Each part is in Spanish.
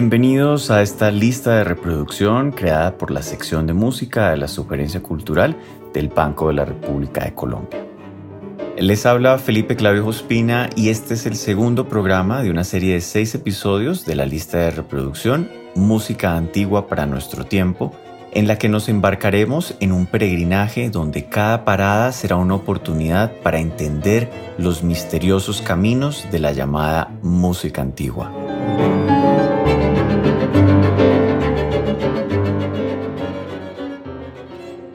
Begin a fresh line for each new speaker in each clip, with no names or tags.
Bienvenidos a esta lista de reproducción creada por la sección de música de la Sugerencia Cultural del Banco de la República de Colombia. Les habla Felipe Clavio Ospina y este es el segundo programa de una serie de seis episodios de la lista de reproducción Música Antigua para nuestro tiempo, en la que nos embarcaremos en un peregrinaje donde cada parada será una oportunidad para entender los misteriosos caminos de la llamada música antigua.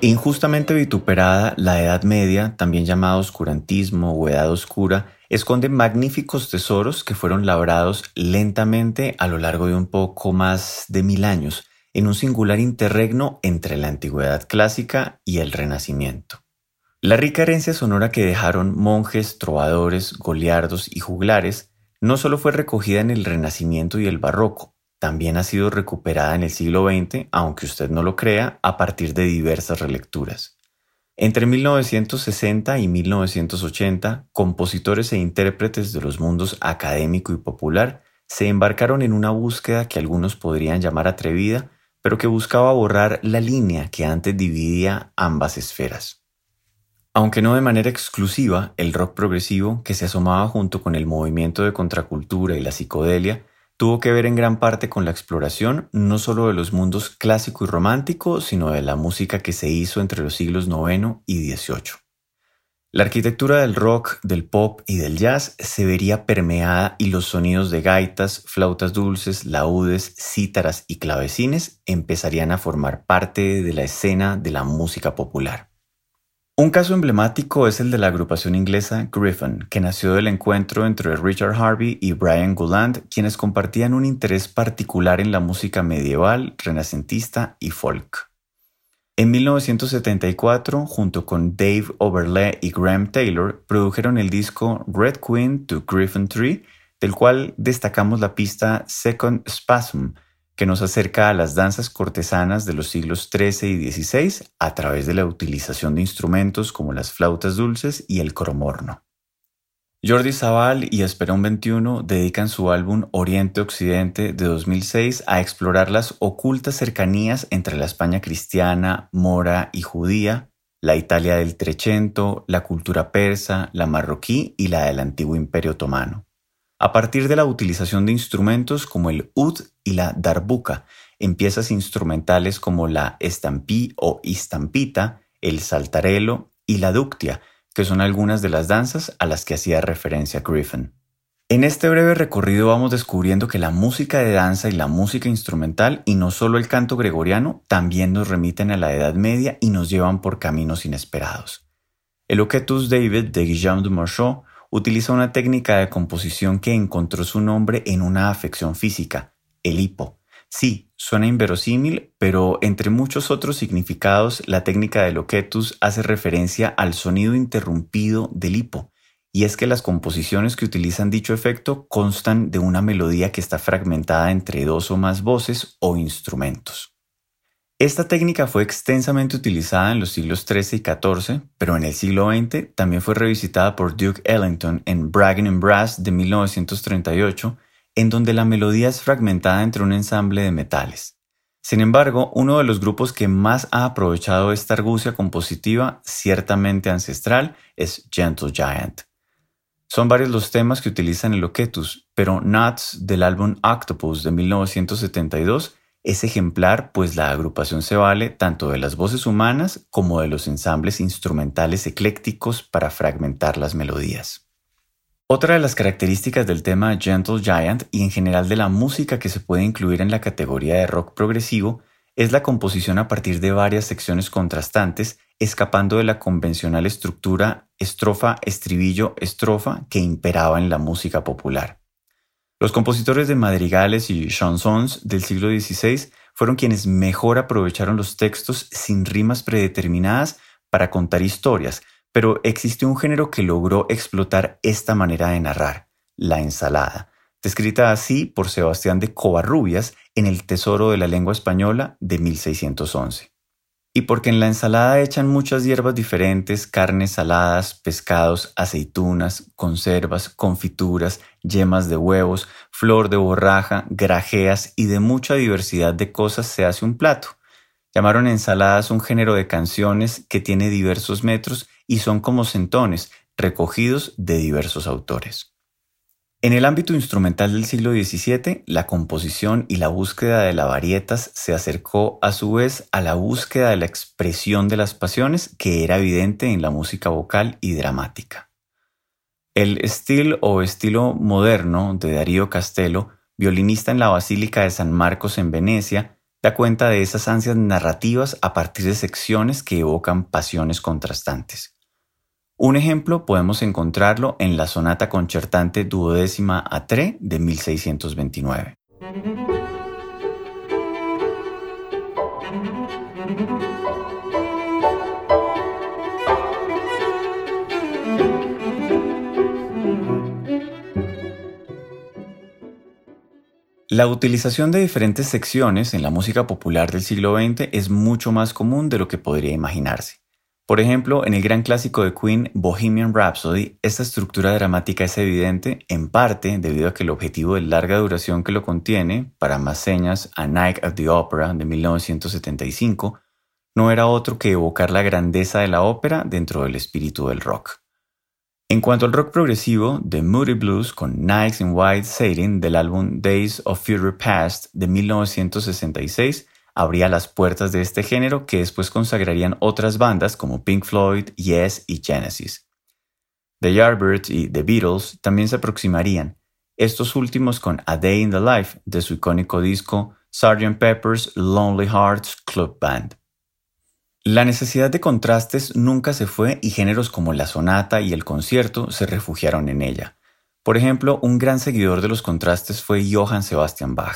Injustamente vituperada, la Edad Media, también llamada oscurantismo o Edad Oscura, esconde magníficos tesoros que fueron labrados lentamente a lo largo de un poco más de mil años, en un singular interregno entre la Antigüedad clásica y el Renacimiento. La rica herencia sonora que dejaron monjes, trovadores, goliardos y juglares no solo fue recogida en el Renacimiento y el Barroco, también ha sido recuperada en el siglo XX, aunque usted no lo crea, a partir de diversas relecturas. Entre 1960 y 1980, compositores e intérpretes de los mundos académico y popular se embarcaron en una búsqueda que algunos podrían llamar atrevida, pero que buscaba borrar la línea que antes dividía ambas esferas. Aunque no de manera exclusiva, el rock progresivo, que se asomaba junto con el movimiento de contracultura y la psicodelia, tuvo que ver en gran parte con la exploración no solo de los mundos clásico y romántico, sino de la música que se hizo entre los siglos IX y XVIII. La arquitectura del rock, del pop y del jazz se vería permeada y los sonidos de gaitas, flautas dulces, laúdes, cítaras y clavecines empezarían a formar parte de la escena de la música popular. Un caso emblemático es el de la agrupación inglesa Griffin, que nació del encuentro entre Richard Harvey y Brian Gulland, quienes compartían un interés particular en la música medieval, renacentista y folk. En 1974, junto con Dave Overle y Graham Taylor, produjeron el disco Red Queen to Griffin Tree, del cual destacamos la pista Second Spasm, que nos acerca a las danzas cortesanas de los siglos XIII y XVI a través de la utilización de instrumentos como las flautas dulces y el cromorno. Jordi Zaval y Esperón 21 dedican su álbum Oriente-Occidente de 2006 a explorar las ocultas cercanías entre la España cristiana, mora y judía, la Italia del Trecento, la cultura persa, la marroquí y la del antiguo Imperio Otomano a partir de la utilización de instrumentos como el ud y la darbuka, en piezas instrumentales como la estampí o istampita, el saltarelo y la ductia, que son algunas de las danzas a las que hacía referencia Griffin. En este breve recorrido vamos descubriendo que la música de danza y la música instrumental, y no solo el canto gregoriano, también nos remiten a la Edad Media y nos llevan por caminos inesperados. El Oquetus David de Guillaume de Marchaux utiliza una técnica de composición que encontró su nombre en una afección física, el hipo. Sí, suena inverosímil, pero entre muchos otros significados, la técnica de loquetus hace referencia al sonido interrumpido del hipo, y es que las composiciones que utilizan dicho efecto constan de una melodía que está fragmentada entre dos o más voces o instrumentos. Esta técnica fue extensamente utilizada en los siglos XIII y XIV, pero en el siglo XX también fue revisitada por Duke Ellington en Bragging and Brass de 1938, en donde la melodía es fragmentada entre un ensamble de metales. Sin embargo, uno de los grupos que más ha aprovechado esta argucia compositiva, ciertamente ancestral, es Gentle Giant. Son varios los temas que utilizan el loquetus, pero Nuts del álbum Octopus de 1972 es ejemplar, pues la agrupación se vale tanto de las voces humanas como de los ensambles instrumentales eclécticos para fragmentar las melodías. Otra de las características del tema Gentle Giant y en general de la música que se puede incluir en la categoría de rock progresivo es la composición a partir de varias secciones contrastantes, escapando de la convencional estructura estrofa-estribillo-estrofa que imperaba en la música popular. Los compositores de madrigales y chansons del siglo XVI fueron quienes mejor aprovecharon los textos sin rimas predeterminadas para contar historias, pero existe un género que logró explotar esta manera de narrar, la ensalada, descrita así por Sebastián de Covarrubias en El Tesoro de la Lengua Española de 1611. y porque en la ensalada echan muchas hierbas diferentes, carnes saladas, pescados, aceitunas, conservas, confituras, yemas de huevos, flor de borraja, grajeas y de mucha diversidad de cosas se hace un plato. Llamaron ensaladas un género de canciones que tiene diversos metros y son como centones, recogidos de diversos autores. En el ámbito instrumental del siglo XVII, la composición y la búsqueda de la varietas se acercó a su vez a la búsqueda de la expresión de las pasiones que era evidente en la música vocal y dramática. El estilo o estilo moderno de Darío Castello, violinista en la Basílica de San Marcos en Venecia, da cuenta de esas ansias narrativas a partir de secciones que evocan pasiones contrastantes. Un ejemplo podemos encontrarlo en la sonata concertante duodécima a 3 de 1629. La utilización de diferentes secciones en la música popular del siglo XX es mucho más común de lo que podría imaginarse. Por ejemplo, en el gran clásico de Queen, Bohemian Rhapsody, esta estructura dramática es evidente en parte debido a que el objetivo de larga duración que lo contiene, para más señas A Night at the Opera de 1975, no era otro que evocar la grandeza de la ópera dentro del espíritu del rock. En cuanto al rock progresivo, The Moody Blues con Nights in White Sailing del álbum Days of Future Past de 1966 abría las puertas de este género que después consagrarían otras bandas como Pink Floyd, Yes y Genesis. The Yardbirds y The Beatles también se aproximarían, estos últimos con A Day in the Life de su icónico disco Sgt. Pepper's Lonely Hearts Club Band. La necesidad de contrastes nunca se fue y géneros como la sonata y el concierto se refugiaron en ella. Por ejemplo, un gran seguidor de los contrastes fue Johann Sebastian Bach.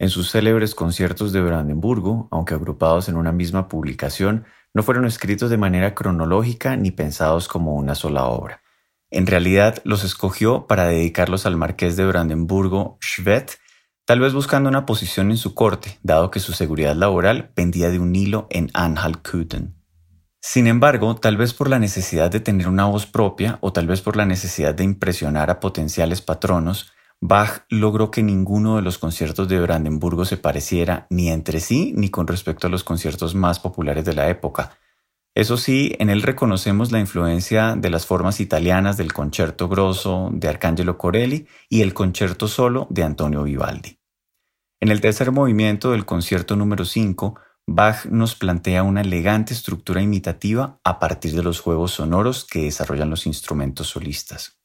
En sus célebres conciertos de Brandenburgo, aunque agrupados en una misma publicación, no fueron escritos de manera cronológica ni pensados como una sola obra. En realidad los escogió para dedicarlos al marqués de Brandenburgo, Schwedt, tal vez buscando una posición en su corte, dado que su seguridad laboral pendía de un hilo en Anhalt-Köthen. Sin embargo, tal vez por la necesidad de tener una voz propia o tal vez por la necesidad de impresionar a potenciales patronos, Bach logró que ninguno de los conciertos de Brandenburgo se pareciera ni entre sí ni con respecto a los conciertos más populares de la época. Eso sí, en él reconocemos la influencia de las formas italianas del concerto grosso de Arcangelo Corelli y el concerto solo de Antonio Vivaldi. En el tercer movimiento del concierto número 5, Bach nos plantea una elegante estructura imitativa a partir de los juegos sonoros que desarrollan los instrumentos solistas.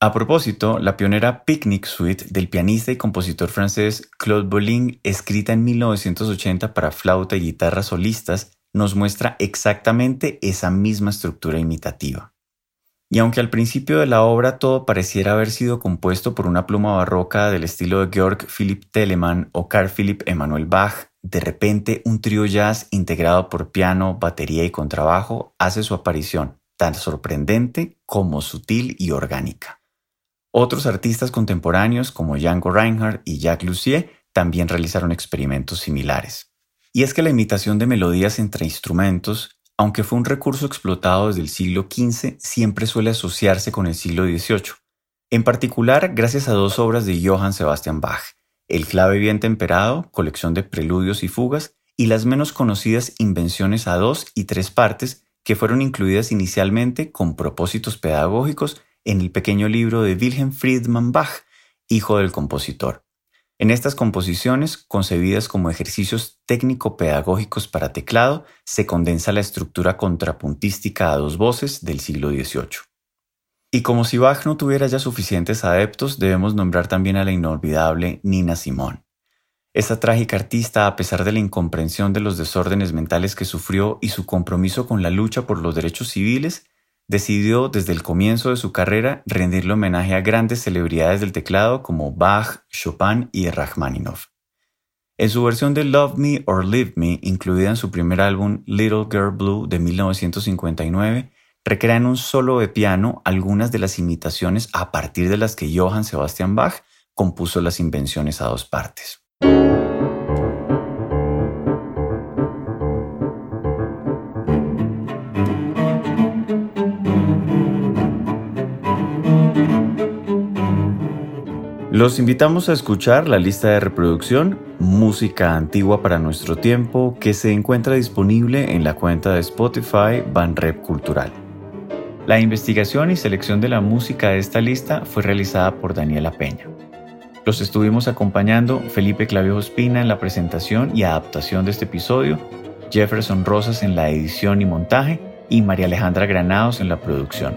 A propósito, la pionera Picnic Suite del pianista y compositor francés Claude Bolling, escrita en 1980 para flauta y guitarra solistas, nos muestra exactamente esa misma estructura imitativa. Y aunque al principio de la obra todo pareciera haber sido compuesto por una pluma barroca del estilo de Georg Philipp Telemann o Carl Philipp Emanuel Bach, de repente un trío jazz integrado por piano, batería y contrabajo hace su aparición, tan sorprendente como sutil y orgánica. Otros artistas contemporáneos como Django Reinhardt y Jacques Lussier también realizaron experimentos similares. Y es que la imitación de melodías entre instrumentos, aunque fue un recurso explotado desde el siglo XV, siempre suele asociarse con el siglo XVIII, en particular gracias a dos obras de Johann Sebastian Bach, El clave bien temperado, colección de preludios y fugas, y las menos conocidas invenciones a dos y tres partes que fueron incluidas inicialmente con propósitos pedagógicos en el pequeño libro de Wilhelm Friedman Bach, hijo del compositor. En estas composiciones, concebidas como ejercicios técnico-pedagógicos para teclado, se condensa la estructura contrapuntística a dos voces del siglo XVIII. Y como si Bach no tuviera ya suficientes adeptos, debemos nombrar también a la inolvidable Nina Simón. Esta trágica artista, a pesar de la incomprensión de los desórdenes mentales que sufrió y su compromiso con la lucha por los derechos civiles, decidió desde el comienzo de su carrera rendirle homenaje a grandes celebridades del teclado como Bach, Chopin y Rachmaninoff. En su versión de Love Me or Leave Me, incluida en su primer álbum Little Girl Blue de 1959, recrea en un solo de piano algunas de las imitaciones a partir de las que Johann Sebastian Bach compuso las invenciones a dos partes. Los invitamos a escuchar la lista de reproducción Música Antigua para Nuestro Tiempo que se encuentra disponible en la cuenta de Spotify Banrep Cultural. La investigación y selección de la música de esta lista fue realizada por Daniela Peña. Los estuvimos acompañando Felipe Clavio Espina en la presentación y adaptación de este episodio, Jefferson Rosas en la edición y montaje y María Alejandra Granados en la producción.